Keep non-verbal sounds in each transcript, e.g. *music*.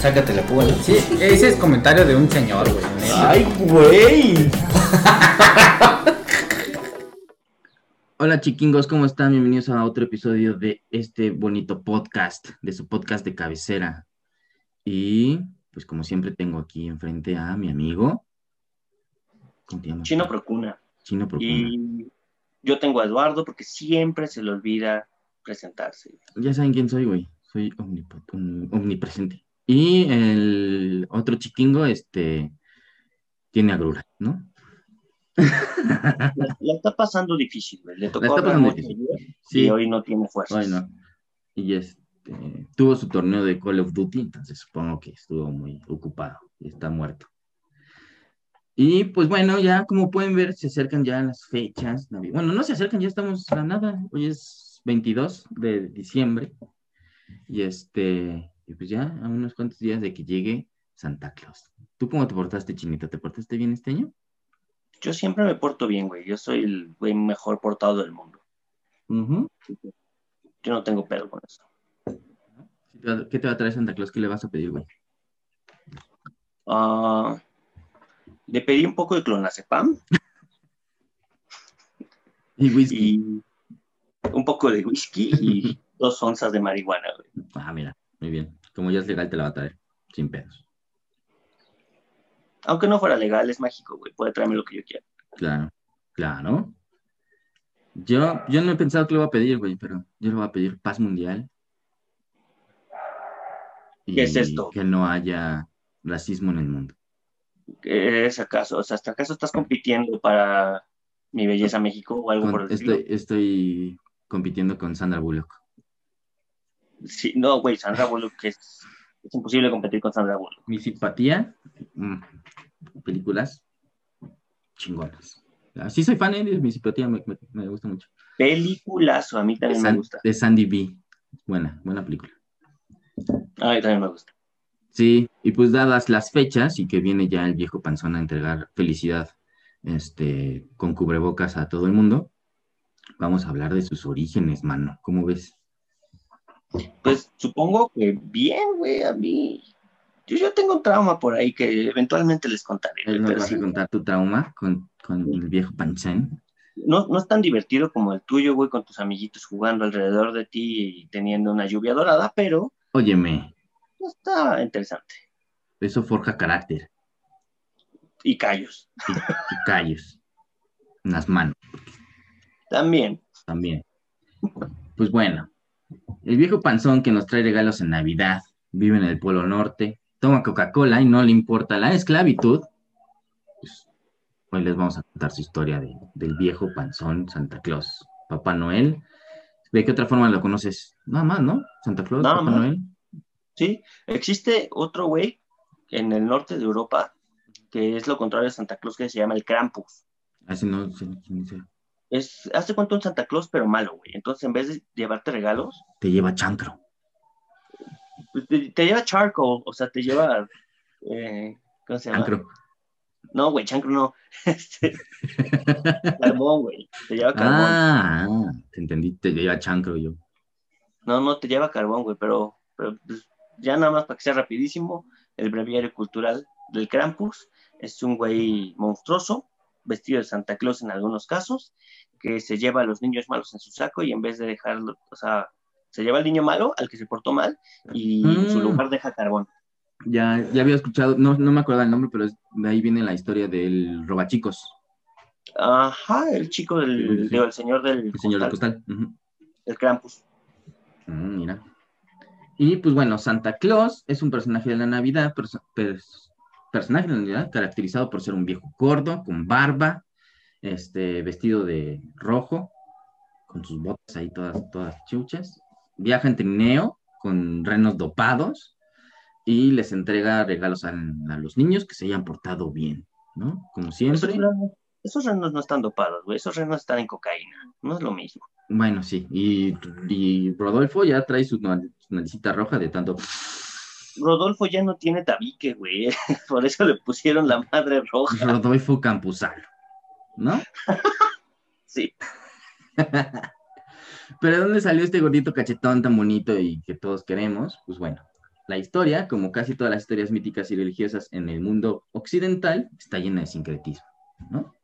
sácate la púa. Sí, ese es comentario de un señor, güey. ¡Ay, güey! Hola chiquingos, ¿cómo están? Bienvenidos a otro episodio de este bonito podcast, de su podcast de cabecera. Y pues como siempre tengo aquí enfrente a mi amigo. ¿Cómo te llamas? Chino Procuna. Chino Procuna. Y yo tengo a Eduardo porque siempre se le olvida presentarse. Ya saben quién soy, güey. Soy omnipresente. Y el otro chiquingo, este, tiene agrura, ¿no? La, *laughs* la está pasando difícil, güey. Le tocó está hablar pasando difícil. Sí. y hoy no tiene fuerzas. Ay, no. Y este, tuvo su torneo de Call of Duty, entonces supongo que estuvo muy ocupado y está muerto. Y pues bueno, ya como pueden ver, se acercan ya las fechas. Bueno, no se acercan, ya estamos a nada. Hoy es 22 de diciembre. Y este, y pues ya a unos cuantos días de que llegue Santa Claus. ¿Tú cómo te portaste, Chinita? ¿Te portaste bien este año? Yo siempre me porto bien, güey. Yo soy el güey mejor portado del mundo. Ujú. Yo no tengo pedo con eso. ¿Qué te va a traer Santa Claus? ¿Qué le vas a pedir, güey? Ah, le pedí un poco de clonazepam *laughs* Y whisky. y un poco de whisky y dos onzas de marihuana, güey. Ah, mira, muy bien. Como ya es legal, te la va a traer, sin pedos. Aunque no fuera legal, es mágico, güey. Puede traerme lo que yo quiera. Claro, claro. Yo, yo no he pensado que lo voy a pedir, güey, pero yo le voy a pedir paz mundial. ¿Qué es Y esto? Que no haya racismo en el mundo. ¿Es acaso? O sea, ¿hasta acaso estás compitiendo para mi belleza México o algo Con- por el estilo? estoy, estoy compitiendo con Sandra Bullock. Sí, no, güey, Sandra Bullock es, es imposible competir con Sandra Bullock. Mi simpatía, mm, películas chingonas. Sí soy fan ¿eh? de mi simpatía, me, me- me gusta mucho. Peliculazo, a mí también me gusta. de Sandy B. Buena, buena película. A mí también me gusta. Sí, y pues dadas las fechas y que viene ya el viejo panzón a entregar felicidad este, con cubrebocas a todo el mundo, vamos a hablar de sus orígenes, mano. ¿Cómo ves? Pues supongo que bien, güey, a mí. Yo, yo tengo un trauma por ahí que eventualmente les contaré. Nos pero vas sí, a contar tu trauma con, con el viejo panzón. no, no es tan divertido como el tuyo, güey, con tus amiguitos jugando alrededor de ti y teniendo una lluvia dorada, pero Óyeme, está interesante. eso forja carácter Y callos. y, y callos en las manos También. también. Pues bueno, el viejo panzón que nos trae regalos en Navidad, vive en el Polo Norte, toma Coca-Cola y no le importa la esclavitud, pues hoy les vamos a contar su historia de- del viejo panzón Santa Claus, Papá Noel. ¿De qué otra forma lo conoces? Nada más, ¿no? Santa Claus, Nada Papá más. Noel. Sí, existe otro güey en el norte de Europa que es lo contrario de Santa Claus que se llama el Krampus. Así no sé quién. Es, hace cuenta un Santa Claus pero malo, güey. Entonces en vez de llevarte regalos, Te lleva chancro. pues, te, te lleva charcoal, o sea, te lleva... eh, ¿Cómo se llama? Chancro. No, güey, chancro no. *laughs* Este, carbón, güey. Te lleva carbón. Ah, te entendí, te lleva chancro yo. No, no, te lleva carbón, güey, pero, pero pues, ya nada más para que sea rapidísimo, el breviario cultural del Krampus es un güey monstruoso, vestido de Santa Claus en algunos casos, que se lleva a los niños malos en su saco y en vez de dejarlo, o sea, se lleva al niño malo, al que se portó mal, y en su Mm. lugar deja carbón. Ya, ya había escuchado, no, no me acuerdo el nombre, pero es- de ahí viene la historia del robachicos, Ajá, el chico del, Sí, sí. señor del el señor del costal, el Krampus. Mm, mira. Y pues bueno, Santa Claus es un personaje de la Navidad, pers- personaje Navidad caracterizado por ser un viejo gordo, con barba, este, vestido de rojo, con sus botas ahí todas, todas chuchas. Viaja en trineo con renos dopados y les entrega regalos a, a los niños que se hayan portado bien, ¿no? Como siempre. Esos, renos- esos renos no están dopados, güey, esos renos están en cocaína, no es lo mismo. Bueno, sí. Y, y Rodolfo ya trae su, su naricita roja de tanto. Rodolfo ya no tiene tabique, güey. *laughs* Por eso le pusieron la madre roja. Rodolfo Campuzano, ¿no? *laughs* Sí. *laughs* Pero ¿de dónde salió este gordito cachetón tan bonito y que todos queremos? Pues bueno, la historia, como casi todas las historias míticas y religiosas en el mundo occidental, está llena de sincretismo, ¿no?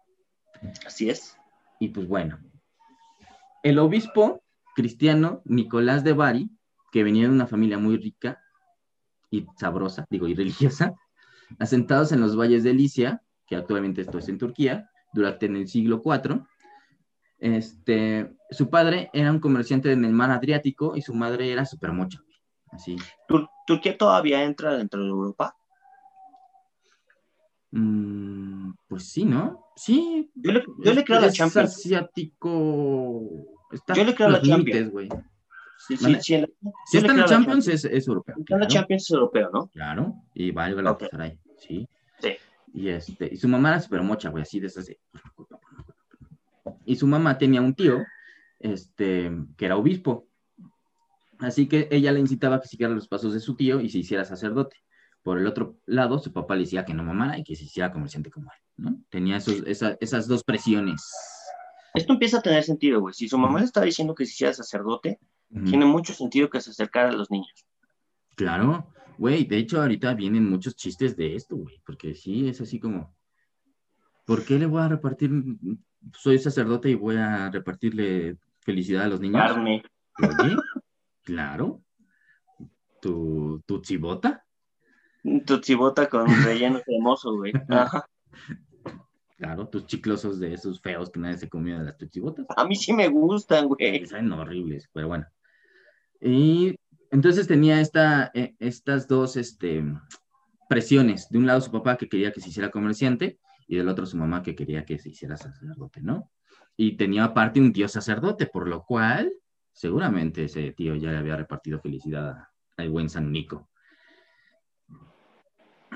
Así es. Y pues bueno, el obispo cristiano Nicolás de Bari, que venía de una familia muy rica y sabrosa, digo, y religiosa, asentados en los valles de Licia, que actualmente esto es en Turquía, durante el siglo IV, este, su padre era un comerciante en el mar Adriático y su madre era súper mocha, así. ¿Tur- ¿Turquía todavía entra dentro de Europa? Mm, pues sí, ¿no? Sí. Yo le, yo le creo la es Champions. asiático. Está Yo le creo la límites, Champions. Si está en la Champions, es, es europeo. Está en la. Champions es europeo, ¿no? Claro, y va al Galatasaray, sí. Sí. Y, este, y su mamá era súper mocha, güey, así de esas de... Y su mamá tenía un tío, este, que era obispo. Así que ella le incitaba a que siguiera los pasos de su tío y se hiciera sacerdote. Por el otro lado, su papá le decía que no mamara y que se hiciera comerciante como él, ¿no? Tenía esos, esa- esas dos presiones. Esto empieza a tener sentido, güey. Si su mamá le está diciendo que si sea sacerdote, Tiene mucho sentido que se acercara a los niños. Claro, güey, de hecho ahorita vienen muchos chistes de esto, güey, porque sí, es así como, ¿por qué le voy a repartir, soy sacerdote y voy a repartirle felicidad a los niños? Carne. Oye, claro, tu, tu chibota, Tu chibota con relleno cremoso, güey. *laughs* Ajá. Claro, tus chiclosos de esos feos que nadie se comió de las tuchibotas. A mí sí me gustan, güey. que saben horribles, pero bueno. Y entonces tenía esta, eh, estas dos este, presiones. De un lado su papá que quería que se hiciera comerciante y del otro su mamá que quería que se hiciera sacerdote, ¿no? Y tenía aparte un tío sacerdote, por lo cual seguramente ese tío ya le había repartido felicidad al buen San Nico.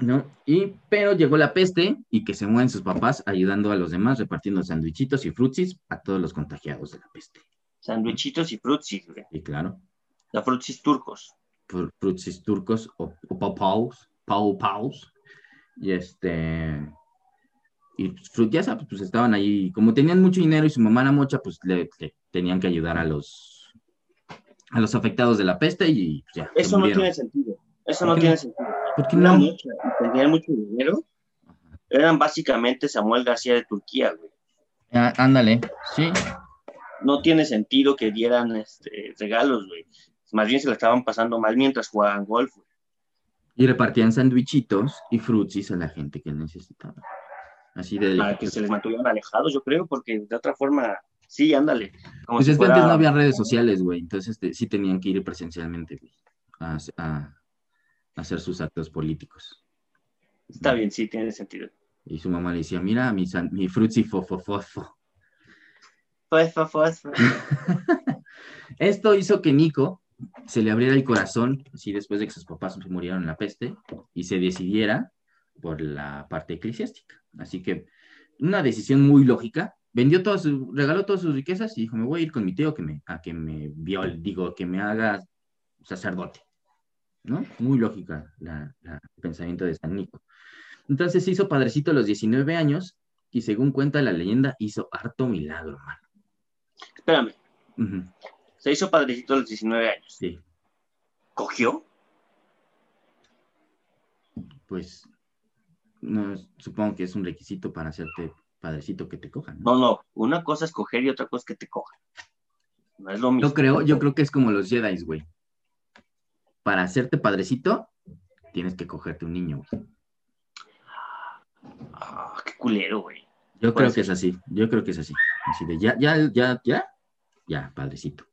¿No? Y, pero llegó la peste y que se mueven sus papás ayudando a los demás repartiendo sandwichitos y frutsis a todos los contagiados de la peste. Sandwichitos y frutsis, güey. Y claro, Los frutsis turcos. fr- frutsis turcos o, o pau paus, pau paus. Y este. Y pues, ya sabes, pues estaban ahí. Como tenían mucho dinero y su mamá era mocha, pues le, le tenían que ayudar a los. a los afectados de la peste y pues, ya. Eso no tiene sentido. Eso ¿Por no tiene sentido. ¿Por qué Una no? mucha y tenían mucho dinero. Eran básicamente Samuel García de Turquía, güey. Ah, ándale, sí. No tiene sentido que dieran este, regalos, güey. Más bien se la estaban pasando mal mientras jugaban golf, güey. Y repartían sandwichitos y frutsis a la gente que necesitaba. Así de Para que se les mantuvieran alejados, yo creo, porque de otra forma, sí, ándale. Como Pues si es que antes no había redes sociales, güey. Entonces este, sí tenían que ir presencialmente, güey, a hacer sus actos políticos. Está bien, sí, tiene sentido. Y su mamá le decía, mira, mi, san- mi frutzi fofofofo. Pues, pues. Esto hizo que Nico se le abriera el corazón, así después de que sus papás se murieron en la peste, y se decidiera por la parte eclesiástica. Así que una decisión muy lógica. Vendió todas sus, regaló todas sus riquezas y dijo, me voy a ir con mi tío que me, a que me viol, digo, que me haga sacerdote. ¿No? Muy lógica la, la- el pensamiento de San Nico. Entonces se hizo padrecito a los 19 años y según cuenta la leyenda, hizo harto milagro, man. Espérame, se hizo padrecito a los 19 años. Sí, ¿Cogió? pues no, supongo que es un requisito para hacerte padrecito que te cojan. ¿no? No, no. Una cosa es coger y otra cosa es que te cojan. No es lo mismo. Yo creo, yo creo que es como los Jedi, güey. Para hacerte padrecito, tienes que cogerte un niño, güey. Ah, qué culero, güey. Yo creo que es así, yo creo que es así. Así de ya, ya, ya, ya, ya, padrecito.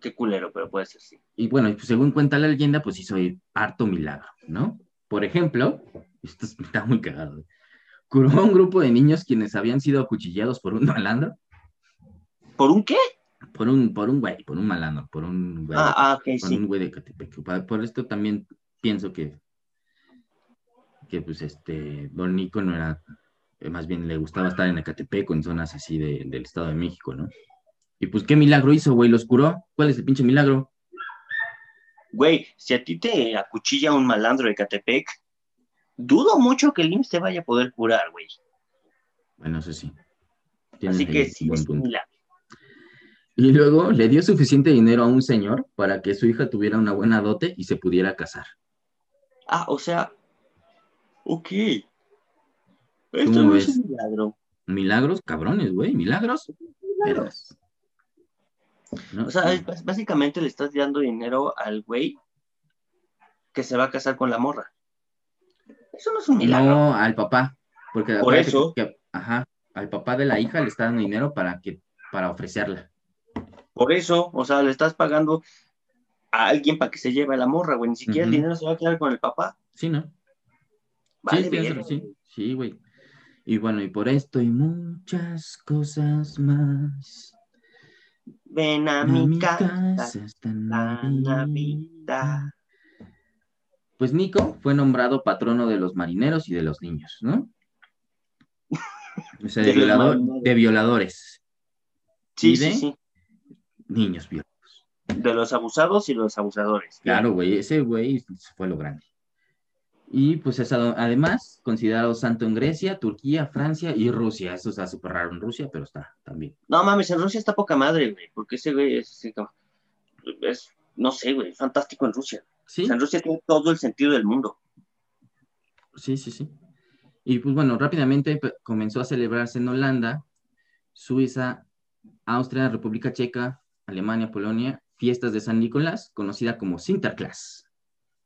Qué culero, pero puede ser sí. Y bueno, pues, según cuenta la leyenda, pues hizo harto milagro, ¿no? Por ejemplo, esto es- está muy cagado. güey. Curó a un grupo de niños quienes habían sido acuchillados por un malandro, ¿Por un qué? Por un, por un güey, por un malandro, por un güey. Ah, ah, sí. un güey de Catepec. Por esto también pienso que, que pues este, Don Nico no era, eh, más bien le gustaba estar en Ecatepec o en zonas así de- del Estado de México, ¿no? Y pues, ¿qué milagro hizo, güey? ¿Los curó? ¿Cuál es el pinche milagro? Güey, si a ti te acuchilla un malandro de Catepec, dudo mucho que el IMSS te vaya a poder curar, güey. Bueno, eso sí. Tienes Así que sí, es un milagro. Y luego le dio suficiente dinero a un señor para que su hija tuviera una buena dote y se pudiera casar. Ah, o sea. Ok. Esto ¿Cómo no ves? es un milagro. Milagros, cabrones, güey, milagros. Vergas. ¿No? O sea, es- básicamente le estás dando dinero al güey que se va a casar con la morra. Eso no es un milagro. No, al papá. Porque Por eso. que- ajá, al papá de la hija le está dando dinero para que, para ofrecerla. Por eso, o sea, le estás pagando a alguien para que se lleve a la morra, güey. Ni siquiera el dinero se va a quedar con el papá. Sí, ¿no? Vale, sí, tienes verga. razón, sí, sí, güey. Y bueno, y por esto y muchas cosas más. Ven a, A mi casa, esta la Navidad. Pues Nico fue nombrado patrono de los marineros y de los niños, ¿no? O sea, de, violador- de violadores, Sí, ¿Y sí, sí. Niños violados. De los abusados y los abusadores. Claro, güey, ese güey fue lo grande. Y pues es además considerado santo en Grecia, Turquía, Francia y Rusia. Eso está súper raro en Rusia, pero está también. No mames, en Rusia está poca madre, güey. Porque ese güey es, no sé, güey, fantástico en Rusia. Sí, O sea, en Rusia tiene todo el sentido del mundo. sí, sí, sí. Y pues bueno, rápidamente comenzó a celebrarse en Holanda, Suiza, Austria, República Checa, Alemania, Polonia, fiestas de San Nicolás, conocida como Sinterklaas.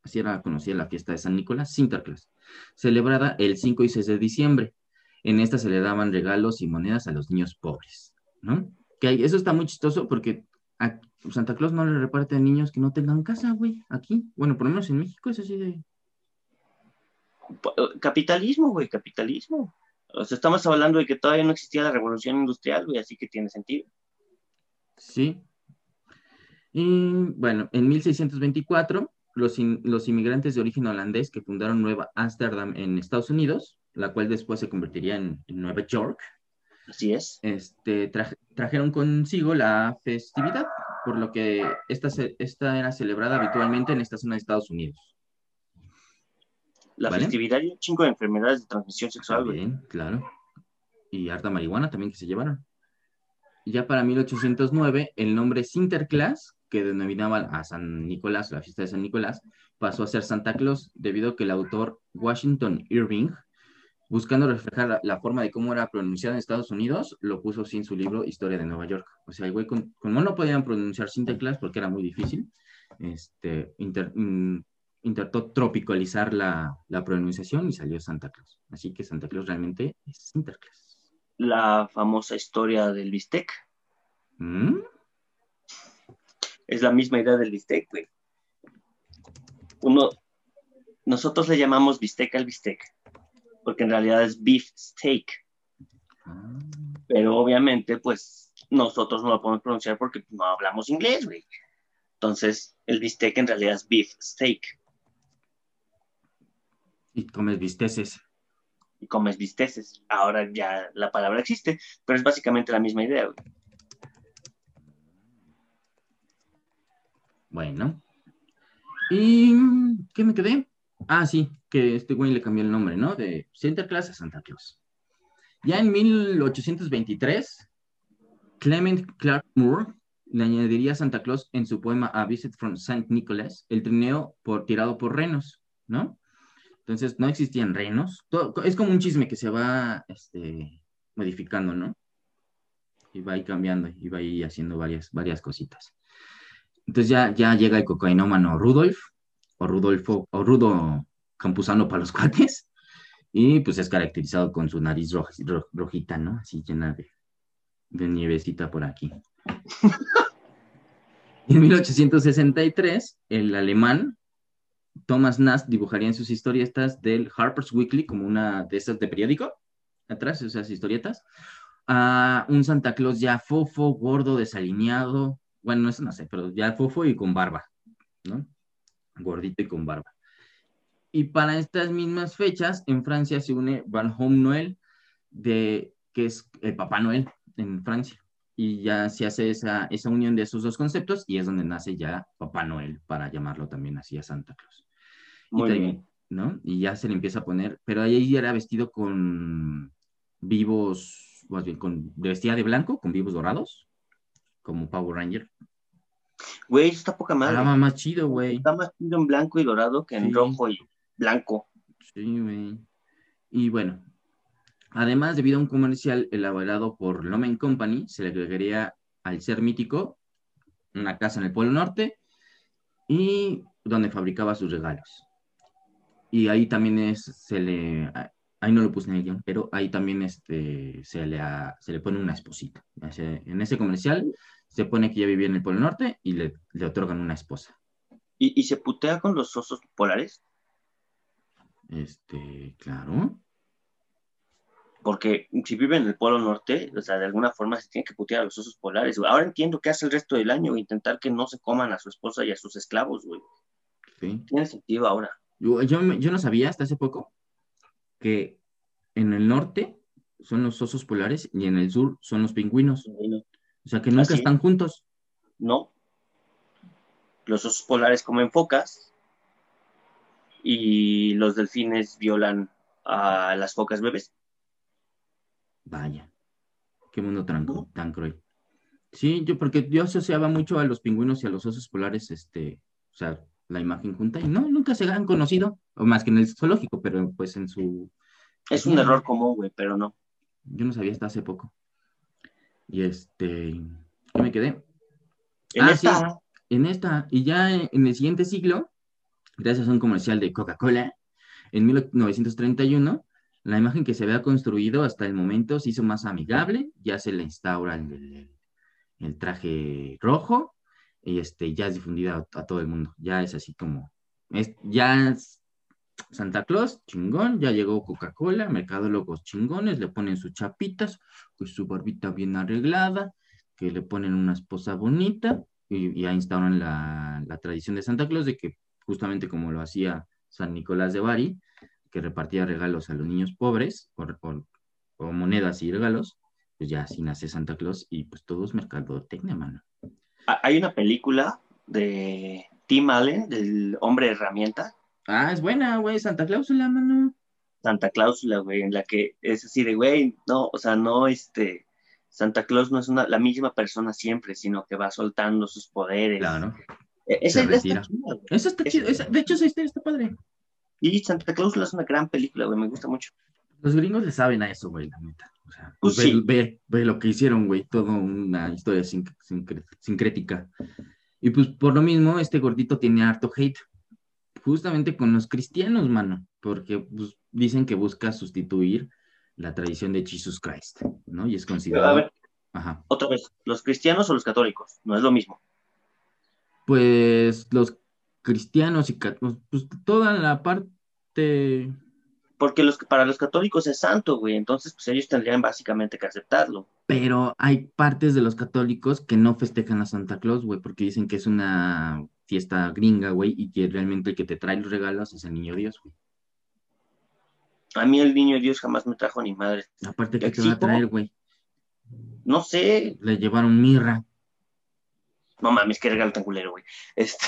Así era conocida la fiesta de San Nicolás, Sinterklaas, celebrada el 5 y 6 de diciembre. En esta se le daban regalos y monedas a los niños pobres, ¿no? Que eso está muy chistoso porque a Santa Claus no le reparte a niños que no tengan casa, güey, aquí. Bueno, por lo menos en México es así de... Pa- eh, Capitalismo, güey, capitalismo. O sea, estamos hablando de que todavía no existía la revolución industrial, güey, así que tiene sentido. Sí. Y bueno, en 1624, los, in- los inmigrantes de origen holandés que fundaron Nueva Ámsterdam en Estados Unidos, la cual después se convertiría en, en Nueva York, Así es. este, tra- trajeron consigo la festividad, por lo que esta, esta era celebrada habitualmente en esta zona de Estados Unidos. La ¿Vale? festividad y un chingo de enfermedades de transmisión sexual. También, claro. Y harta marihuana también que se llevaron. Ya para 1809, el nombre Sinterklaas, que denominaba a San Nicolás, la fiesta de San Nicolás, pasó a ser Santa Claus, debido a que el autor Washington Irving, buscando reflejar la, forma de cómo era pronunciada en Estados Unidos, lo puso en su libro Historia de Nueva York. O sea, como no podían pronunciar Sinterklaas porque era muy difícil, este, intentó tropicalizar la, la pronunciación y salió Santa Claus. Así que Santa Claus realmente es Sinterklaas. La famosa historia del bistec. ¿Mm? Es la misma idea del bistec, güey. Uno, nosotros le llamamos bistec al bistec, porque en realidad es beef steak, Ah, pero obviamente, pues, nosotros no lo podemos pronunciar porque no hablamos inglés, güey. Entonces, el bistec en realidad es beef steak y comes bisteces. Y comes bisteces. Ahora ya la palabra existe, pero es básicamente la misma idea. Bueno. ¿Y qué me quedé? Ah, sí, que este güey le cambió el nombre, ¿no? De Sinterklaas a Santa Claus. Ya en 1823, Clement Clark Moore le añadiría a Santa Claus en su poema A Visit from St. Nicholas el trineo por, tirado por renos, ¿no? Entonces no existían renos. Todo- es como un chisme que se va este, modificando, ¿no? Y va ahí cambiando, y va ahí haciendo varias, varias cositas. Entonces ya, ya llega el cocainómano Rudolf, o Rudolfo, o Rudo Campuzano para los *laughs* cuates, y pues es caracterizado con su nariz roj- ro- rojita, ¿no? Así llena de, de nievecita por aquí. *laughs* En 1863, el alemán Thomas Nast dibujaría en sus historietas del Harper's Weekly, como una de esas de periódico, atrás, esas historietas, a un Santa Claus ya fofo, gordo, desalineado, bueno, eso no sé, pero ya fofo y con barba, ¿no? Gordito y con barba. Y para estas mismas fechas, en Francia se une Van Noel, de, que es el Papá Noel en Francia. Y ya se hace esa, esa unión de esos dos conceptos y es donde nace ya Papá Noel, para llamarlo también así a Santa Claus. Y Muy también, bien. ¿no? Y ya se le empieza a poner, pero ahí era vestido con vivos, más bien, con, vestía de blanco, con vivos dorados, como Power Ranger. Güey, está poca madre. Jalaba más chido, güey. Está más chido en blanco y dorado que en Sí. rojo y blanco. Sí, güey. Y bueno, además, debido a un comercial elaborado por Lomen Company, se le agregaría al ser mítico una casa en el Polo Norte y donde fabricaba sus regalos. Y ahí también es, se le, ahí no lo puse en el guion, pero ahí también este, se, le, se le pone una esposita. En ese comercial se pone que ya vivía en el Polo Norte y le, le otorgan una esposa. ¿Y, y se putea con los osos polares? Este, claro. Porque si vive en el Polo Norte, o sea, de alguna forma se tiene que putear a los osos polares. güey. Ahora entiendo qué hace el resto del año, intentar que no se coman a su esposa y a sus esclavos, güey. Sí. Tiene sentido ahora. Yo, yo, yo no sabía hasta hace poco que en el norte son los osos polares y en el sur son los pingüinos. O sea que nunca están juntos. No. Los osos polares comen focas y los delfines violan a las focas bebés. Vaya, qué mundo tan, tan cruel. Sí, yo porque yo asociaba mucho a los pingüinos y a los osos polares, este, o sea, la imagen junta y no, nunca se han conocido, o más que en el zoológico, pero pues en su, Es un Sí. error común, güey, pero no. yo no sabía hasta hace poco. Y este, ¿qué me quedé? En Ah, esta, en esta, y ya en el siguiente siglo, gracias a un comercial de Coca-Cola, en 1931, la imagen que se había construido hasta el momento se hizo más amigable, ya se le instaura el, traje rojo y este, ya es difundida a, todo el mundo, ya es así como, es, ya es Santa Claus, chingón, ya llegó Coca-Cola, mercadólogos chingones, le ponen sus chapitas, con su barbita bien arreglada, que le ponen una esposa bonita, y, ya instauran la tradición de Santa Claus de que justamente como lo hacía San Nicolás de Bari, que repartía regalos a los niños pobres, o, o- o monedas y regalos, pues ya así nace Santa Claus y pues todo es mercadotecnia, mano. a- hay una película de Tim Allen, del hombre herramienta, Ah, es buena, güey, Santa Clausula, mano. Santa Cláusula, güey, en la que es así de, güey, no, o sea, no, este, Santa Claus no es una, la misma persona siempre, sino que va soltando sus poderes. Claro. E- Esa está chida. Eso está chido, esa- de hecho esa historia está padre. Y Santa Cláusula es una gran película, güey, me gusta mucho. Los gringos le saben a eso, güey, la neta. O sea, Pues ve, sí. ve- ve lo que hicieron, güey, toda una historia sin- sincre- sincrética. Y pues por lo mismo, este gordito tiene harto hate, justamente con los cristianos, mano, porque pues, dicen que busca sustituir la tradición de Jesus Christ, ¿no? Y es A considerado... ver, Ajá. otra vez, ¿los cristianos o los católicos? No es lo mismo. Pues los cristianos y cat- pues toda la parte... Porque los, para los católicos es santo, güey, entonces pues ellos tendrían básicamente que aceptarlo. Pero hay partes de los católicos que no festejan a Santa Claus, güey, porque dicen que es una fiesta gringa, güey, y que realmente el que te trae los regalos es el niño Dios, güey. A mí el niño Dios jamás me trajo ni madre. Aparte, ¿qué te va a traer, güey? No sé, Le llevaron mirra. no mames, qué regalo tan culero, güey. Este,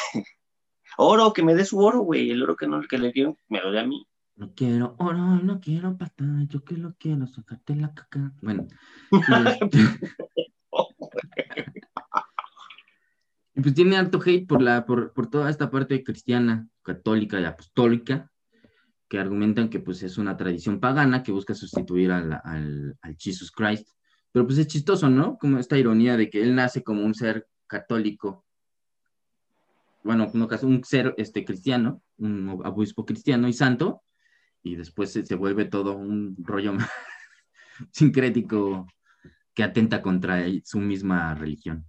oro, que me dé su oro, güey, el oro que, no, que le dieron, me lo dé a mí. No quiero oro, no quiero pata, yo que lo quiero, sacarte la caca. Bueno. *laughs* y este- Y pues tiene alto hate por, la, por, por toda esta parte cristiana, católica y apostólica, que argumentan que pues es una tradición pagana que busca sustituir al, al, al Jesus Christ. Pero pues es chistoso, ¿no? Como esta ironía de que él nace como un ser católico, bueno, no caso, un ser este, cristiano, un obispo cristiano y santo, y después se, vuelve todo un rollo *laughs* sincrético que atenta contra su misma religión.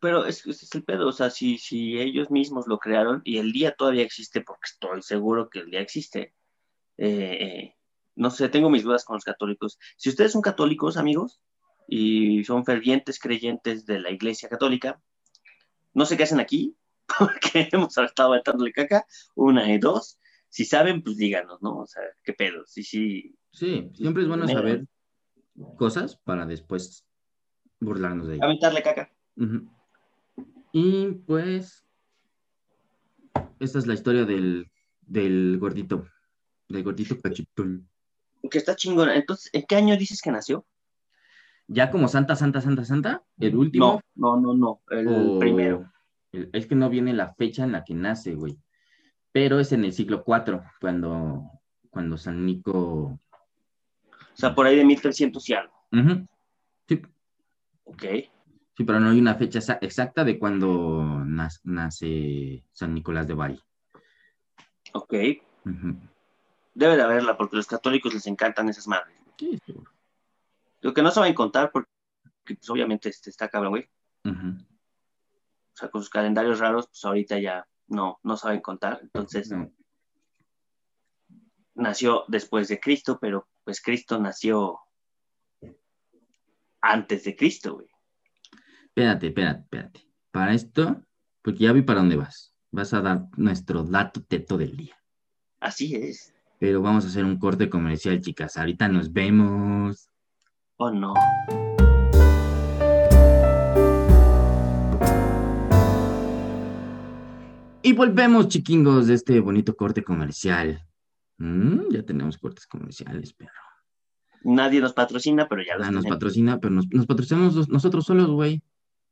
Pero es el pedo, o sea, si, si ellos mismos lo crearon y el día todavía existe, porque estoy seguro que el día existe, eh, eh, no sé, tengo mis dudas con los católicos. Si ustedes son católicos, amigos, y son fervientes creyentes de la Iglesia Católica, no sé qué hacen aquí, *laughs* porque hemos estado aventándole caca, una y dos. Si saben, pues díganos, ¿no? O sea, qué pedo. Sí, sí. Sí, siempre es bueno Mira. saber cosas para después burlarnos de ellas. Aventarle caca. Y pues, esta es la historia del, del gordito, del gordito cachetón. Que está chingona. Entonces, ¿en qué año dices que nació? Ya como Santa, Santa, Santa, Santa, el último. No, no, no, no, el o- primero. Es que no viene la fecha en la que nace, güey. Pero es en el siglo IV, cuando, cuando San Nico. O sea, por ahí de 1300 y algo. Ujú. Sí, Ok. sí, pero no hay una fecha exa- exacta de cuando nace San Nicolás de Bari. Ok. Debe de haberla porque a los católicos les encantan esas madres. Sí, seguro. Lo que no saben contar porque pues, obviamente este, está cabrón, güey. Ujú. O sea, con sus calendarios raros, pues ahorita ya no, no saben contar. Entonces, No. nació después de Cristo, pero pues Cristo nació antes de Cristo, güey. Espérate, espérate, espérate. Para esto, porque ya vi para dónde vas. Vas a dar nuestro dato teto del día. Así es. Pero vamos a hacer un corte comercial, chicas. Ahorita nos vemos. ¿O no? Y volvemos, chiquingos, de este bonito corte comercial. Mm, ya tenemos cortes comerciales, perro. Nadie nos patrocina, pero ya los Ah, nos patrocina, pero nos, nos patrocinamos los- nosotros solos, güey.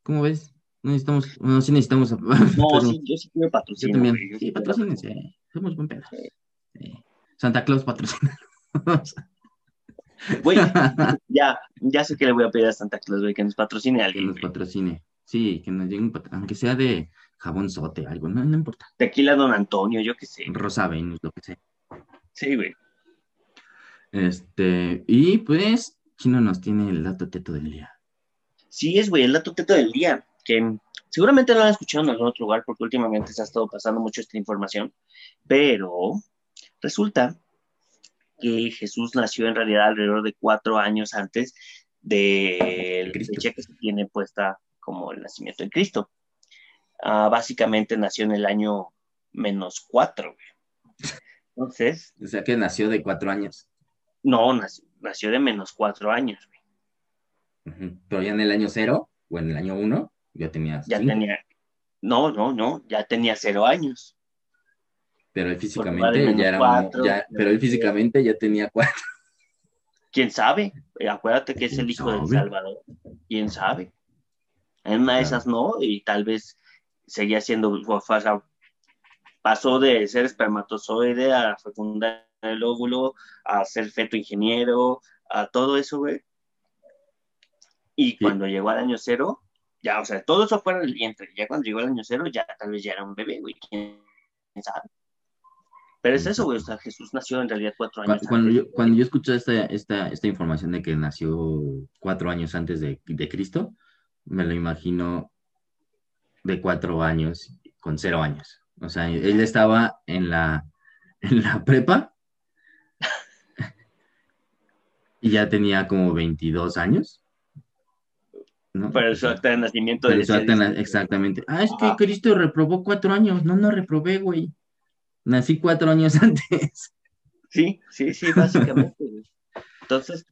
¿Cómo ves? No necesitamos, bueno, sí necesitamos. *laughs* No, pero sí, yo sí quiero yo patrocino. también. yo Sí, patrocínense. Somos buen pedo. Sí. Sí. Santa Claus patrocina. Güey, *laughs* ya, ya sé que le voy a pedir a Santa Claus, güey, que nos patrocine a que alguien. nos güey. patrocine. Sí, que nos llegue un aunque sea de jabón sote, algo, no, no importa. Tequila Don Antonio, yo qué sé. Rosa Venus, lo que sea. Sí, güey. Este, y pues, Chino nos tiene el dato teto del día. Sí, es, güey, el dato teto del día, que seguramente lo han escuchado en algún otro lugar porque últimamente se ha estado pasando mucho esta información, pero resulta que Jesús nació en realidad alrededor de cuatro años antes de la fecha que se tiene puesta como el nacimiento de Cristo. Ah, básicamente nació en el año menos cuatro, güey. Entonces, O sea que nació de cuatro años. no, nació, nació de menos cuatro años, güey. Pero ya en el año cero, o en el año uno, ya tenía Ya cinco. tenía, no, no, no, ya tenía cero años. Pero él físicamente ya era cuatro, ya- pero él físicamente ya tenía cuatro. ¿Quién sabe? Acuérdate que es el ¿Quién hijo del sabe? Salvador. ¿Quién sabe? En una de esas no, y tal vez seguía siendo, o sea, pasó de ser espermatozoide a fecundar el óvulo, a ser feto ingeniero, a todo eso, güey. Y cuando llegó al año cero, ya, o sea, todo eso fuera del vientre. Ya cuando llegó al año cero, ya tal vez ya era un bebé, güey. ¿Quién sabe? Pero es eso, güey. O sea, Jesús nació en realidad cuatro Cu- años Cuando antes. yo, cuando yo escuché esta, esta, esta información de que nació cuatro años antes de, de Cristo, me lo imagino de cuatro años con cero años. O sea, él estaba en la, *laughs* en la prepa *laughs* y ya tenía como 22 años. ¿no? Pero su acta de nacimiento Pero decía su acta na- 19. exactamente. Ah, es que. Cristo reprobó cuatro años. No, no reprobé, güey. Nací cuatro años *laughs* antes. Sí, sí, sí, básicamente. Entonces,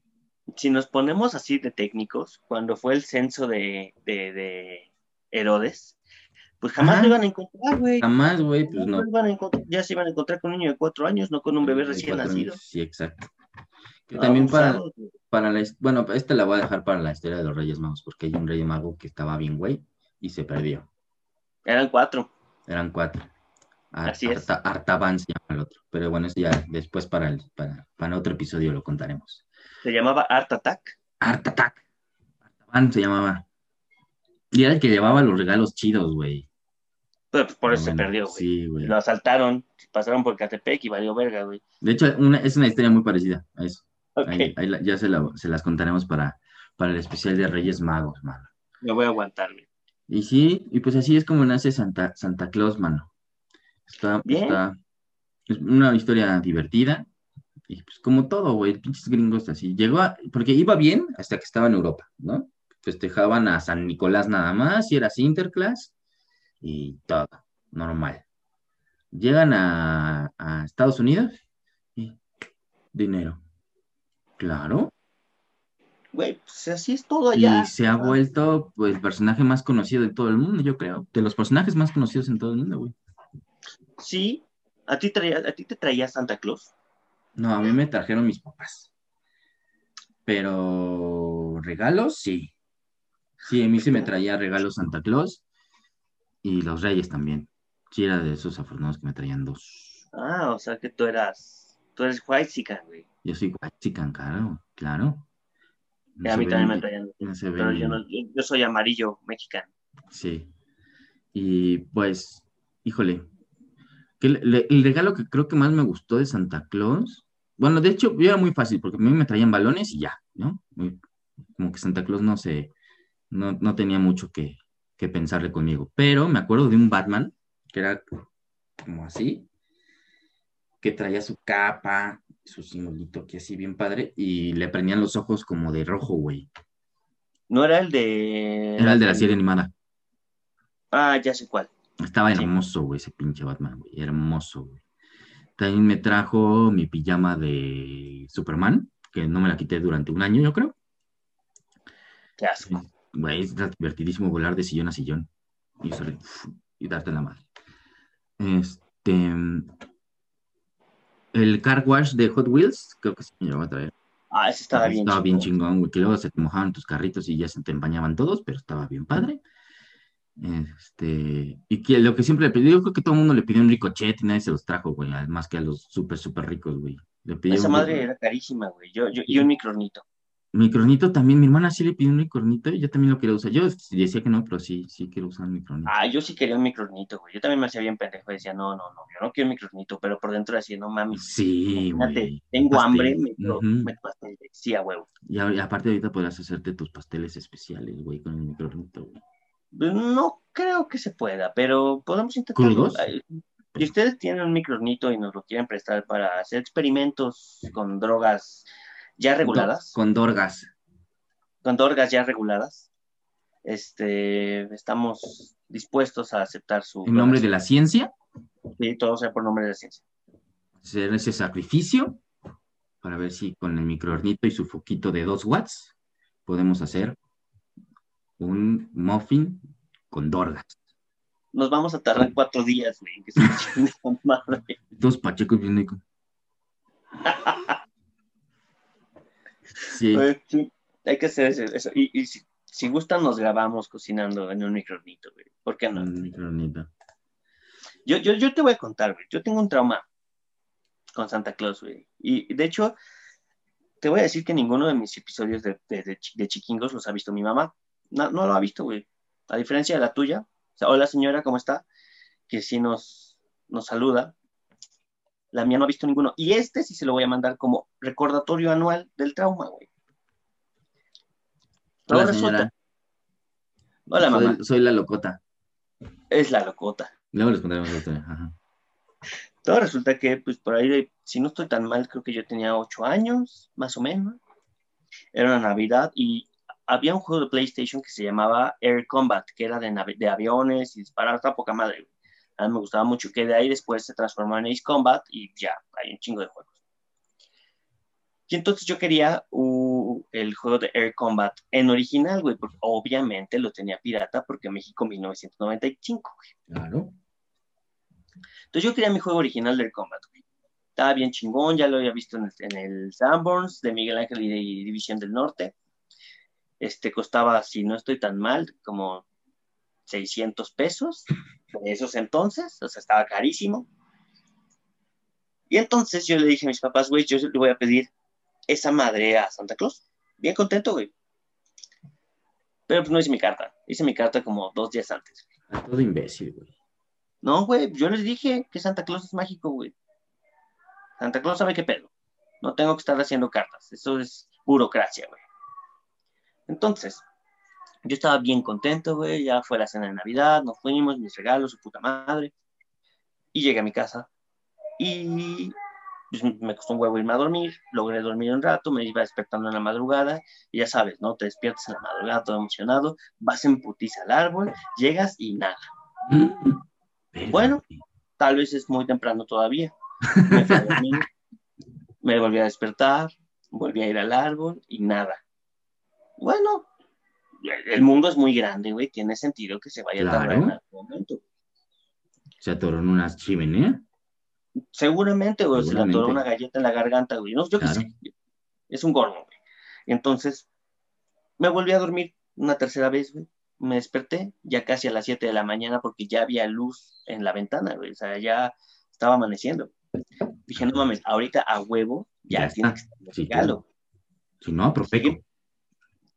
si nos ponemos así de técnicos, cuando fue el censo de, de, de Herodes, pues jamás Ajá. lo iban a encontrar, güey. Jamás, güey, pues no. iban a ya se iban a encontrar con un niño de cuatro años, no con un bebé recién nacido. años, Sí, exacto. Que también para, abusados, güey. para la, bueno, esta la voy a dejar para la historia de los Reyes Magos, porque hay un Rey Mago que estaba bien, güey, y se perdió. Eran cuatro. Eran cuatro. Ar- Así es. Arta- Artaban se llama el otro. Pero bueno, eso ya después para, el, para, para otro episodio lo contaremos. Se llamaba Art Attack. Art Attack. Artaban se llamaba. Y era el que llevaba los regalos chidos, güey. Pero pues, por eso se perdió, güey. Sí, güey. Lo asaltaron, pasaron por Catepec y valió verga, güey. De hecho, una- es una historia muy parecida a eso. Ok, Ahí- ahí la- ya se, la- se las contaremos para, para el especial de Reyes Magos, mano. me voy a aguantar, güey. Y sí, y pues así es como nace Santa, Santa Claus, mano. Está, Bien. está, es una historia divertida. Y pues como todo, güey, pinches gringos así. Llegó a- porque iba bien hasta que estaba en Europa, ¿no? Festejaban a San Nicolás nada más y era Sinterklaas y todo, normal. Llegan a, a Estados Unidos y dinero. Claro. Güey, pues así es todo allá. Y se ha vuelto pues, el personaje más conocido de todo el mundo, yo creo. De los personajes más conocidos en todo el mundo, güey. Sí, a ti, traía, a ti te traía Santa Claus. No, a mí me trajeron mis papás. Pero pero regalos, sí. Sí, a mí sí me traía regalos Santa Claus y los Reyes también. Sí, era de esos afortunados que me traían dos. Ah, o sea que tú eras, tú eres white chica, güey. Yo soy chican, claro, claro. a mí también me traían. pero yo, no, yo, soy amarillo mexicano. Sí. Y pues, híjole, el regalo que creo que más me gustó de Santa Claus, bueno, de hecho, era muy fácil, porque a mí me traían balones y ya, ¿no? como que Santa Claus no se, no, tenía mucho que, que pensarle conmigo. Pero me acuerdo de un Batman, que era como así, que traía su capa, su simbolito que así bien padre, y le prendían los ojos como de rojo, güey. ¿No era el de...? Era el de la serie animada. Ah, ya sé cuál. Estaba hermoso, güey, ese pinche Batman, güey. Hermoso, güey. También me trajo mi pijama de Superman, que no me la quité durante un año, yo creo. Qué asco. Güey, es divertidísimo volar de sillón a sillón y, y darte la madre. Este. El car wash de Hot Wheels, creo que sí me va a traer. Ah, ese estaba bien Estaba bien chingón, güey, que luego se te mojaban tus carritos y ya se te empañaban todos, pero estaba bien padre. Este, y que lo que siempre le pedí, yo creo que todo el mundo le pidió un ricochet y nadie se los trajo, güey, además que a los súper, súper ricos, güey. Esa madre era carísima, güey, yo, yo, y un micronito. Micronito también, mi hermana sí le pidió un micronito y yo también lo quería usar. Yo decía que no, pero sí, sí quiero usar un micronito. Ah, yo sí quería un micronito, güey. Yo también me hacía bien pendejo. Decía, no, no, no, yo no quiero un micronito, pero por dentro decía, no mames. Sí, güey. Tengo hambre, me, uh me pastel. Sí, a huevo. Y, aparte ahorita podrás hacerte tus pasteles especiales, güey, con el micronito, güey. Pues, no creo que se pueda, pero podemos intentarlo. Si ustedes tienen un micronito y nos lo quieren prestar para hacer experimentos con drogas ya reguladas. Con dorgas. Con dorgas ya reguladas. Este, estamos dispuestos a aceptar su. ¿En nombre de la ciencia? Sí, todo sea por nombre de la ciencia. Hacer ese sacrificio para ver si con el microornito y su foquito de 2 watts podemos hacer un muffin con dorgas. Nos vamos a tardar cuatro días, güey, que se madre. Dos pachecos *laughs* bien Sí. Hay que hacer eso. Y, si, gustan, nos grabamos cocinando en un microornito, güey. ¿Por qué no? Un microornito. Yo, yo, yo te voy a contar, güey. Yo tengo un trauma con Santa Claus, güey. Y de hecho, te voy a decir que ninguno de mis episodios de, de, Chiquingos los ha visto mi mamá. No, no lo ha visto, güey. A diferencia de la tuya. O sea, hola señora, ¿cómo está? Que sí nos, nos saluda. La mía no ha visto ninguno. Y este sí se lo voy a mandar como recordatorio anual del trauma, güey. Hola, señora. Hola, mamá. Soy, la locota. Es la locota. Luego les contaremos la historia. Todo resulta que, pues, por ahí, si no estoy tan mal, creo que yo tenía ocho años, más o menos. Era una Navidad y había un juego de PlayStation que se llamaba Air Combat, que era de, de aviones y disparar, hasta poca madre. A mí me gustaba mucho que de ahí después se transformó en Ace Combat y ya, hay un chingo de juegos. Y entonces yo quería el juego de Air Combat en original, güey, porque obviamente lo tenía pirata porque México 1995, güey. Claro. Entonces yo quería mi juego original de Air Combat, güey. Estaba bien chingón, ya lo había visto en el, en Sanborns de Miguel Ángel y de División del Norte. Este costaba, si no estoy tan mal, como 600 pesos de esos entonces, o sea, estaba carísimo. Y entonces yo le dije a mis papás, güey, yo le voy a pedir esa madre a Santa Claus. Bien contento, güey. Pero pues no hice mi carta. Hice mi carta como dos días antes. todo imbécil, güey. No, güey, yo les dije que Santa Claus es mágico, güey. Santa Claus sabe qué pedo. No tengo que estar haciendo cartas. Eso es burocracia, güey. Entonces, yo estaba bien contento, güey. Ya fue la cena de Navidad, nos fuimos, mis regalos, su puta madre. Y llegué a mi casa. Y pues, me costó un huevo irme a dormir, logré dormir un rato, me iba despertando en la madrugada, y ya sabes, ¿no? Te despiertas en la madrugada todo emocionado, vas en putiza al árbol, llegas y nada. bueno, tal vez es muy temprano todavía. Me, fui a dormir, *laughs* me volví a despertar, volví a ir al árbol y nada. Bueno, el mundo es muy grande, güey, tiene sentido que se vaya a tardar en algún momento. ¿Se atoró en una chimenea? Seguramente, güey, se le atoró una galleta en la garganta, güey. No, yo qué sé. Es un gordo, güey. Entonces, me volví a dormir una tercera vez, güey. Me desperté ya casi a las 7 de la mañana porque ya había luz en la ventana, güey. O sea, ya estaba amaneciendo. Dije, no mames, ahorita a huevo ya, Ya tiene que estar el Sí, regalo. Si no, Profeco.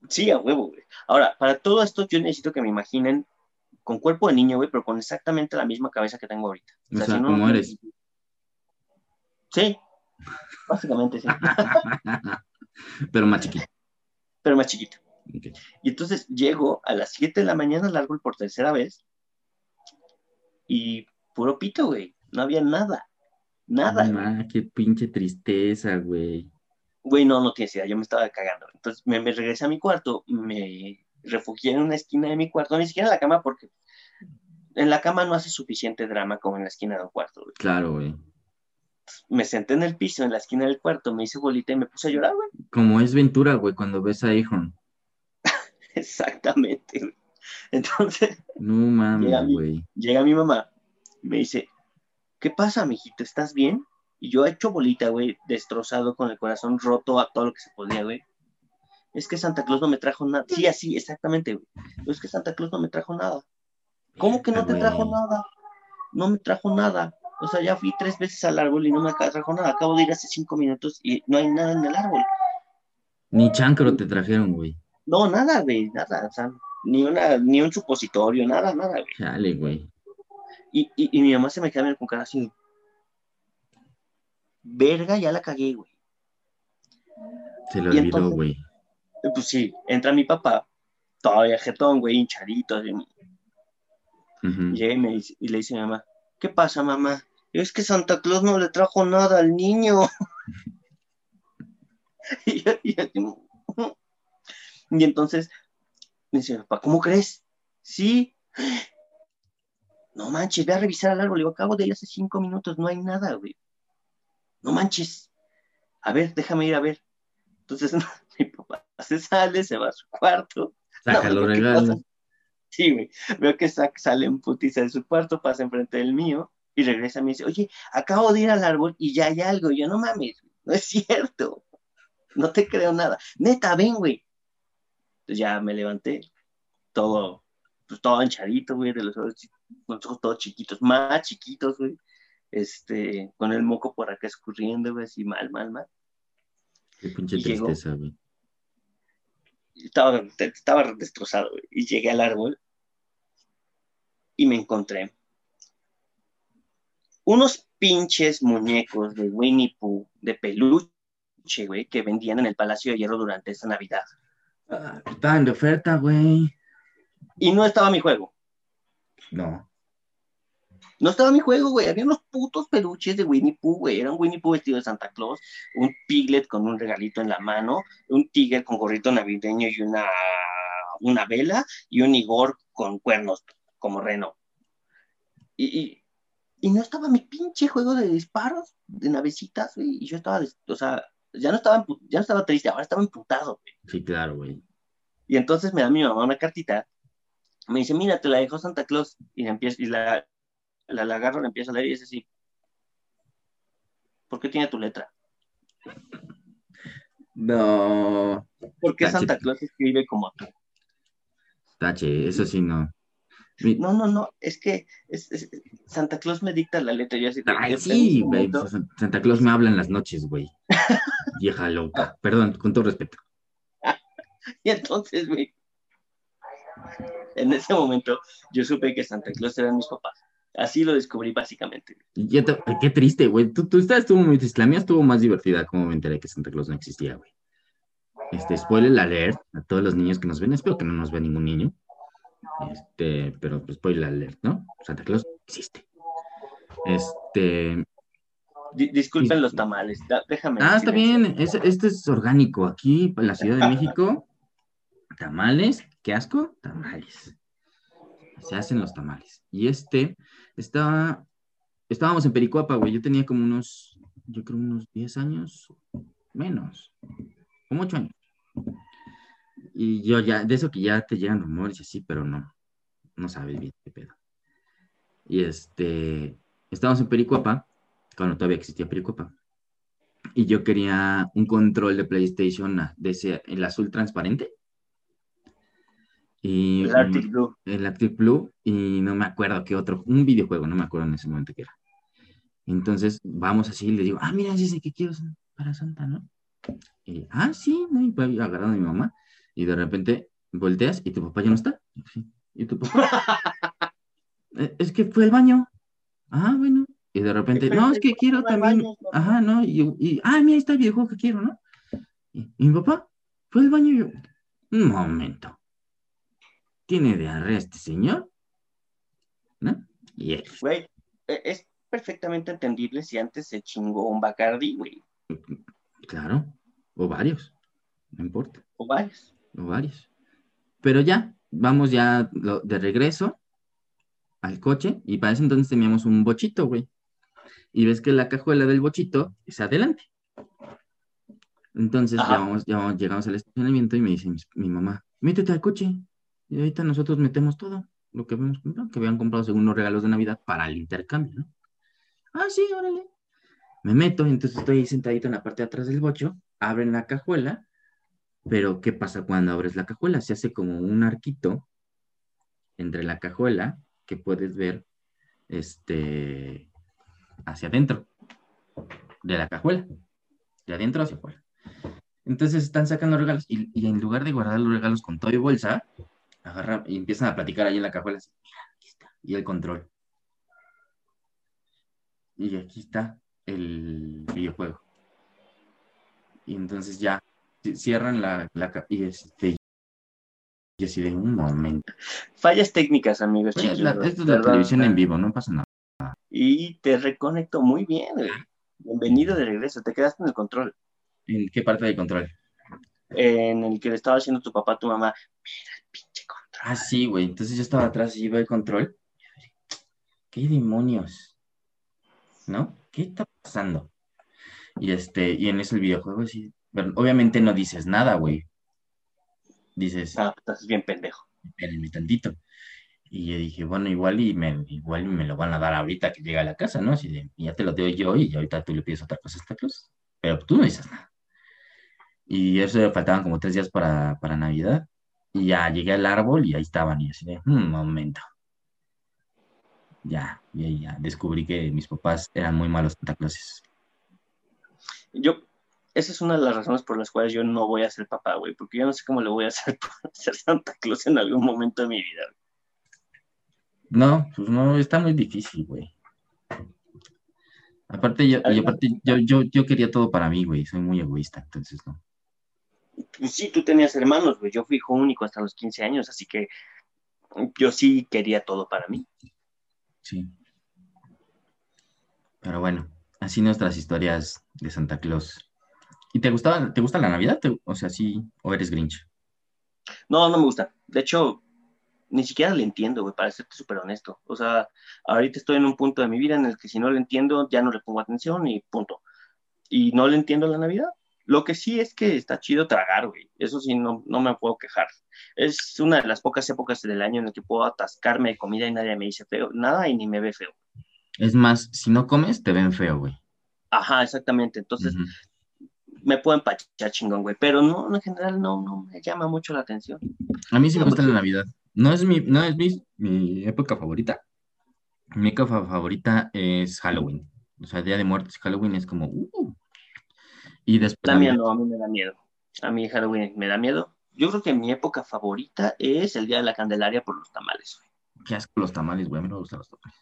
Sí, a huevo, güey. Ahora, para todo esto yo necesito que me imaginen con cuerpo de niño, güey, pero con exactamente la misma cabeza que tengo ahorita. O sea, si no- ¿cómo eres? Sí, básicamente sí, *laughs* Pero más chiquito. pero más chiquito. Y entonces llego a las 7 de la mañana al árbol por tercera vez y puro pito, güey. No había nada. Nada. No, ma, qué pinche tristeza, güey. Güey, no, no tienes idea, yo me estaba cagando. Entonces me, me regresé a mi cuarto, me refugié en una esquina de mi cuarto, ni siquiera en la cama, porque en la cama no hace suficiente drama como en la esquina del cuarto. güey. Claro, güey. Me senté en el piso, en la esquina del cuarto, me hice bolita y me puse a llorar, güey. Como es Ventura, güey, cuando ves a Ahorn. *laughs* Exactamente. güey. Entonces No Llega mames, mi- güey. llega mi mamá me dice, ¿qué pasa, mijito? ¿Estás bien? Y yo he hecho bolita, güey, destrozado, con el corazón roto a todo lo que se podía, güey. Es que Santa Claus no me trajo nada. Sí, así, exactamente, güey. Pero es que Santa Claus no me trajo nada. ¿Cómo que no te trajo nada? No me trajo nada. O sea, ya fui tres veces al árbol y no me trajo nada. Acabo de ir hace cinco minutos y no hay nada en el árbol. Ni chancro te trajeron, güey. No, nada, güey, nada. O sea, ni, una, ni un supositorio, nada, nada, güey. Chale, güey. Y, y, y mi mamá se me queda con cara así. Verga, ya la cagué, güey. Se lo olvidó, güey. Pues sí, entra mi papá, todavía jetón, güey, hinchadito. así, y llega y, me dice- y le dice a mi mamá, ¿qué pasa, mamá? Es que Santa Claus no le trajo nada al niño. *laughs* y, yo- y yo y entonces me dice, papá, ¿cómo crees? Sí. *gasps* No manches, ve a revisar al árbol. Le digo, acabo de ir hace cinco minutos, no hay nada, güey. No manches. A ver, déjame ir a ver. Entonces, *laughs* mi papá se sale, se va a su cuarto. Saca No. Sí, güey. Veo que sale en putiza de su cuarto, pasa enfrente del mío y regresa y me dice, oye, acabo de ir al árbol y ya hay algo. Y yo, no mames, no es cierto. No te creo nada. Neta, ven, güey. Entonces ya me levanté, todo, pues todo hinchadito, güey, de los ojos, con los ojos todos chiquitos, más chiquitos, güey. Este, con el moco por acá escurriendo, güey, así mal, mal, mal. Qué pinche Y tristeza, güey. estaba, estaba destrozado, güey. Y llegué al árbol y me encontré unos pinches muñecos de Winnie Pooh, de peluche, güey, que vendían en el Palacio de Hierro durante esa Navidad. Ah, Estaban de oferta, güey. Y no estaba mi juego. No. No estaba mi juego, güey. Había unos putos peluches de Winnie Pooh, güey. Era un Winnie Pooh vestido de Santa Claus, un piglet con un regalito en la mano, un tigre con gorrito navideño y una, una vela, y un Igor con cuernos como reno. Y, y, y no estaba mi pinche juego de disparos, de navecitas, güey. Y yo estaba, o sea, ya no estaba, ya no estaba triste, ahora estaba emputado, güey. Sí, claro, güey. Y entonces me da mi mamá una cartita, me dice, mira, te la dejó Santa Claus, y, la empiezo, y la, la, la agarro, la empiezo a leer y es así, ¿por qué tiene tu letra? No. ¿Por qué Tache. Santa Claus escribe como tú? Tache, eso sí no. Mi- No, no, no, es que es- es- Santa Claus me dicta la letra, yo así, Ay, sí, güey. San- Santa Claus me habla en las noches, güey. *laughs* Vieja loca. Perdón, con todo respeto. Y entonces, güey, en ese momento yo supe que Santa Claus eran mis papás. Así lo descubrí básicamente. Y ya te- qué triste, güey. Tú, tú estuvo muy triste. La mía estuvo más divertida, como me enteré que Santa Claus no existía, güey. Este, spoiler alert a todos los niños que nos ven. Espero que no nos vea ningún niño. Este, pero pues, spoiler alert, ¿no? Santa Claus existe. Este. Di- disculpen los tamales, da- déjame. Ah, está bien. Es, este es orgánico. Aquí en la Ciudad de México, tamales. ¿Qué asco? Tamales. Se hacen los tamales. Y este estaba. Estábamos en Pericuapa, güey. Yo tenía como unos. Yo creo unos 10 años. Menos. Como 8 años. Y yo ya, de eso que ya te llegan rumores y así, pero no. No sabes bien qué pedo. Y este. Estábamos en Pericuapa cuando todavía existía Pericopa. Y yo quería un control de PlayStation de ese, el azul transparente. Y El Arctic Blue. el Arctic Blue y no me acuerdo qué otro, un videojuego, no me acuerdo en ese momento qué era. Entonces vamos así y le digo, ah, mira, el que quiero para Santa, ¿no? Y, ah, sí, ¿no? Y agarrando a mi mamá y de repente volteas y tu papá ya no está. ¿Y tu papá? *laughs* "Eh, es que fue al baño. Ah, bueno. Y de repente, no, es que quiero también. Ajá, ¿no? Y, y, ah, mira, ahí está el videojuego que quiero, ¿no? Y, y mi papá fue al baño y yo, un momento. ¿Tiene diarrea este señor? ¿No? Y él, Güey, e- es perfectamente entendible si antes se chingó un Bacardi, güey. claro, o varios, no importa, O varios. o varios. Pero ya, vamos ya de regreso al coche y para ese entonces teníamos un bochito, güey. Y ves que la cajuela del bochito es adelante. Entonces ya vamos, ya vamos- llegamos al estacionamiento y me dice mi, mi mamá, métete al coche. Y ahorita nosotros metemos todo lo que habíamos comprado, que habían comprado según los regalos de Navidad para el intercambio, ¿no? Ah, sí, órale. Me meto, entonces estoy ahí sentadito en la parte de atrás del bocho, abren la cajuela, pero ¿qué pasa cuando abres la cajuela? Se hace como un arquito entre la cajuela que puedes ver este, hacia adentro de la cajuela, de adentro hacia afuera. Entonces están sacando los regalos y, y en lugar de guardar los regalos con todo y bolsa, agarran y empiezan a platicar ahí en la cajuela. así, "Mira, aquí está", Y el control. Y aquí está el videojuego. Y entonces ya ci- cierran la, la y este y así de un momento. Fallas técnicas, amigos. La- esto es la televisión en vivo, no pasa nada. Y te reconecto muy bien, güey. Bienvenido de regreso. Te quedaste en el control. ¿En qué parte del control? En el que le estaba haciendo tu papá a tu mamá. Mira pinche control. Ah, sí, güey. Entonces yo estaba atrás y iba el control. ¿Qué demonios? ¿No? ¿Qué está pasando? Y este, y en eso el videojuego pero obviamente no dices nada, güey. Dices, Ah, estás bien pendejo. espérenme tantito. Y yo dije, bueno, igual y me, igual y me lo van a dar ahorita que llega a la casa, ¿no? Así de, ya te lo doy yo y ahorita tú le pides otra cosa a esta Claus. Pero tú no dices nada. Y eso faltaban como tres días para, para Navidad. Y ya llegué al árbol y ahí estaban. Y así de, "Hmm, un momento. Ya, y ahí ya descubrí que mis papás eran muy malos Santa Clauses. Yo, esa es una de las razones por las cuales yo no voy a ser papá, güey. Porque yo no sé cómo le voy a hacer *laughs* para ser Santa Claus en algún momento de mi vida. No, pues no, está muy difícil, güey. Aparte, yo, y aparte yo, yo, yo quería todo para mí, güey. Soy muy egoísta, entonces no. Pues sí, tú tenías hermanos, güey. Yo fui hijo único hasta los 15 años, así que yo sí quería todo para mí. Sí. Pero bueno, así nuestras historias de Santa Claus. ¿Y te gustaba, te gusta la Navidad? ¿Te- o sea, sí, o eres Grinch. No, no me gusta. De hecho, ni siquiera le entiendo, güey, para serte súper honesto. O sea, ahorita estoy en un punto de mi vida en el que si no le entiendo, ya no le pongo atención y punto. Y no le entiendo la Navidad. Lo que sí es que está chido tragar, güey. Eso sí, no, no me puedo quejar. Es una de las pocas épocas del año en el que puedo atascarme de comida y nadie me dice feo. Nada y ni me ve feo. Es más, si no comes, te ven feo, güey. Ajá, exactamente. Entonces, me puedo empachar chingón, güey. Pero no, en general no, no me llama mucho la atención. A mí sí me gusta la. Navidad. No es mi, no es mi, mi época favorita. Mi época favorita es Halloween. O sea, Día de Muertos y Halloween es como, uh. Y después También Navidad. no, a mí me da miedo. A mí Halloween me da miedo. Yo creo que mi época favorita es el Día de la Candelaria por los tamales, güey. Qué asco los tamales, güey. A mí no me gustan los tamales.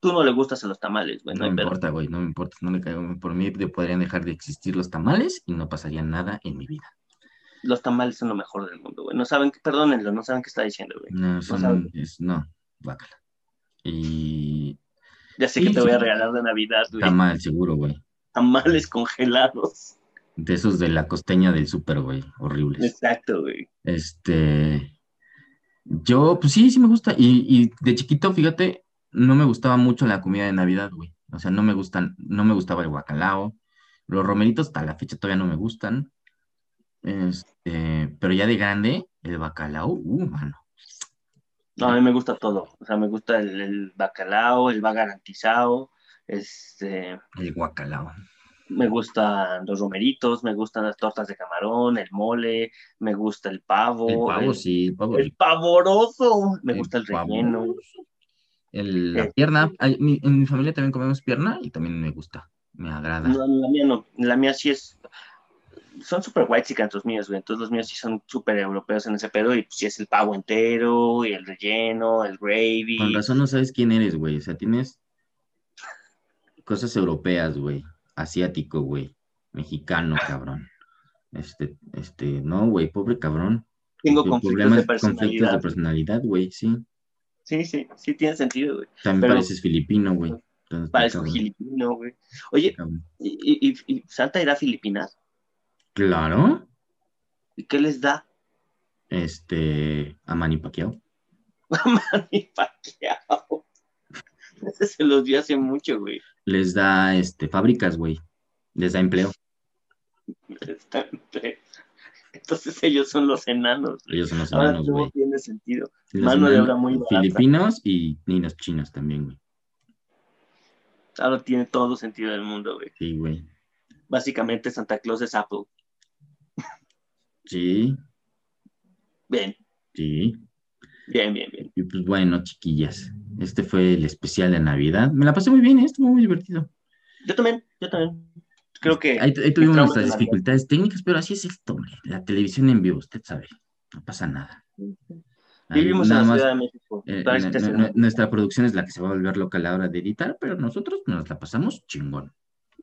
Tú no le gustas a los tamales, güey, no me importa, güey, no me importa, no le caigo. Por mí podrían dejar de existir los tamales y no pasaría nada en mi vida. Los tamales son lo mejor del mundo, güey. No saben, que- perdónenlo, no saben qué está diciendo, güey. No, son, saben. es, no, guácala. Y Ya sé que te voy a regalar de Navidad, güey. tamal, seguro, güey. Tamales congelados. De esos de la costeña del súper, güey, horribles. Exacto, güey. Este, yo, pues sí, sí me gusta. Y, y de chiquito, fíjate, no me gustaba mucho la comida de Navidad, güey. O sea, no me gustan, no me gustaba el guacalao. Los romeritos hasta la fecha todavía no me gustan. Este, pero ya de grande, el bacalao, uh, mano. No, a mí me gusta todo. O sea, me gusta el, el bacalao, el va garantizado, este, El guacalao. Me gustan los romeritos, me gustan las tortas de camarón, el mole, me gusta el pavo. El pavo, el, sí, el pavo. el pavoroso, me El gusta el relleno. El- la Eh. pierna. Ay, mi- en mi familia también comemos pierna y también me gusta. Me agrada. No, la mía no, la mía sí es. Son súper white los míos, güey. Entonces los míos sí son súper europeos en ese pedo. Y pues sí es el pavo entero, y el relleno, el gravy. Con razón no sabes quién eres, güey. O sea, tienes cosas europeas, güey. Asiático, güey. Mexicano, cabrón. Este, este, no, güey, pobre cabrón. Tengo Con conflictos problemas, de conflictos de personalidad. personalidad, güey, sí. Sí, sí, sí tiene sentido, güey. También Pero- pareces filipino, güey. Parezco filipino, güey. Oye. ¿y, y, y Santa irá a Filipinas? Claro. ¿Y qué les da? Este, a Manny Pacquiao. *laughs* Manny Pacquiao. *laughs* Ese se los dio hace mucho, güey. Les da, este, fábricas, güey. Les da empleo. Está entre- Entonces ellos son los enanos. Ellos son los enanos, güey. tiene sentido. Los mano de obra muy barata. Filipinos y, los chinos también, güey. Ahora tiene todo sentido del mundo, güey. Sí, güey. Básicamente Santa Claus es Apple. Sí, Bien, sí. bien, bien, bien. Y pues bueno, chiquillas, este fue el especial de Navidad. Me la pasé muy bien, ¿eh? estuvo muy divertido. Yo también, yo también. Creo que Ahí, ahí tuvimos nuestras dificultades técnicas, pero así es esto, hombre. La televisión en vivo, usted sabe. No pasa nada. Vivimos en la más, Ciudad de México. eh, nu- nuestra producción es la que se va a volver loca a la hora de editar, pero nosotros nos la pasamos chingón.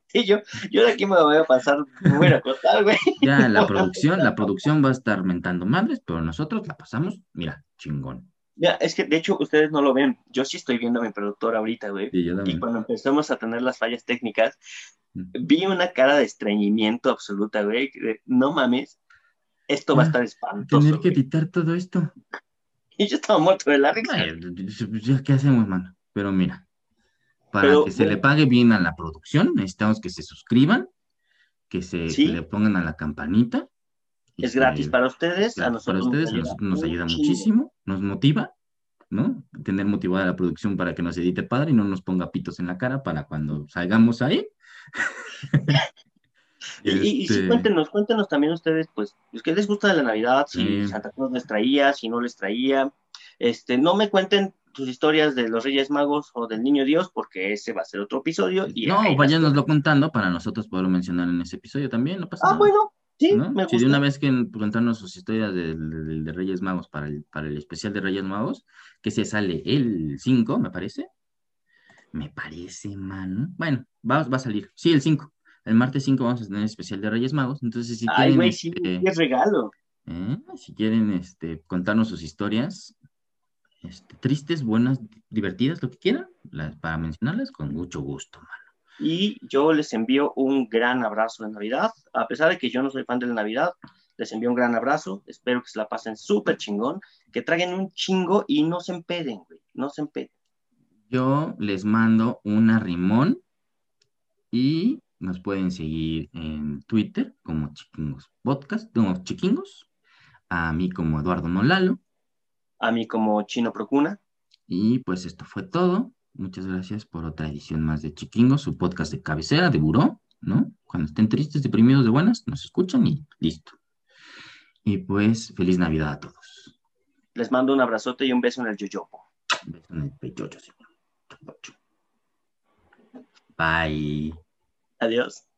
Sí, yo, yo de aquí me voy a pasar, me voy a acostar, güey. Ya la *laughs* producción, la producción va a estar mentando madres, pero nosotros la pasamos, mira, chingón. Ya, es que de hecho ustedes no lo ven. Yo sí estoy viendo a mi productor ahorita, güey. Y cuando empezamos a tener las fallas técnicas, Mm. vi una cara de estreñimiento absoluta, güey. No mames, esto va a Ah, estar espantoso. Tener que güey". editar todo esto. *laughs* Y yo estaba muerto de la risa. Ay, ¿Qué hacemos, mano? Pero mira, para Pero, que se le pague bien a la producción, necesitamos que se suscriban, que se Sí. que le pongan a la campanita. Es gratis para ustedes, a nosotros, para ustedes, nos nos ayuda muchísimo, nos motiva, ¿no? Tener motivada la producción para que nos edite padre y no nos ponga pitos en la cara para cuando salgamos ahí. *laughs* Y, y- y sí, Este, cuéntenos, cuéntenos también ustedes, pues, ¿qué les gusta de la Navidad? Si Sí. Santa Claus les traía, si no les traía. Este, no me cuenten sus historias de los Reyes Magos o del Niño Dios, porque ese va a ser otro episodio. Y no, váyanoslo contando para nosotros poderlo mencionar en ese episodio también, no pasa Ah, nada. bueno, sí, ¿no? me Si de una vez que contarnos sus historias de, de- de Reyes Magos para el, para el especial de Reyes Magos, que se sale el 5, me parece. Me parece, mano. Bueno, va, va a salir. Sí, el 5. El martes 5 vamos a tener el especial de Reyes Magos. Entonces, si Ay, quieren, güey, sí, este, es regalo. ¿eh? si quieren este, contarnos sus historias, este, tristes, buenas, divertidas, lo que quieran, las- para mencionarlas, con mucho gusto, mano. Y yo les envío un gran abrazo de Navidad. A pesar de que yo no soy fan de la Navidad, les envío un gran abrazo. Espero que se la pasen súper chingón, que traigan un chingo y no se empeden, güey. No se empeden. Yo les mando un arrimón y nos pueden seguir en Twitter como Chiquingos Podcast, no, Chiquingos, a mí como Eduardo Nolalo. A mí como Chino Procuna. Y pues esto fue todo. Muchas gracias por otra edición más de Chiquingos, su podcast de cabecera, de buró, ¿no? Cuando estén tristes, deprimidos, de buenas, nos escuchan y listo. Y pues, feliz Navidad a todos. Les mando un abrazote y un beso en el yoyopo. Un beso en el pechocho, señor. Bye. Adiós.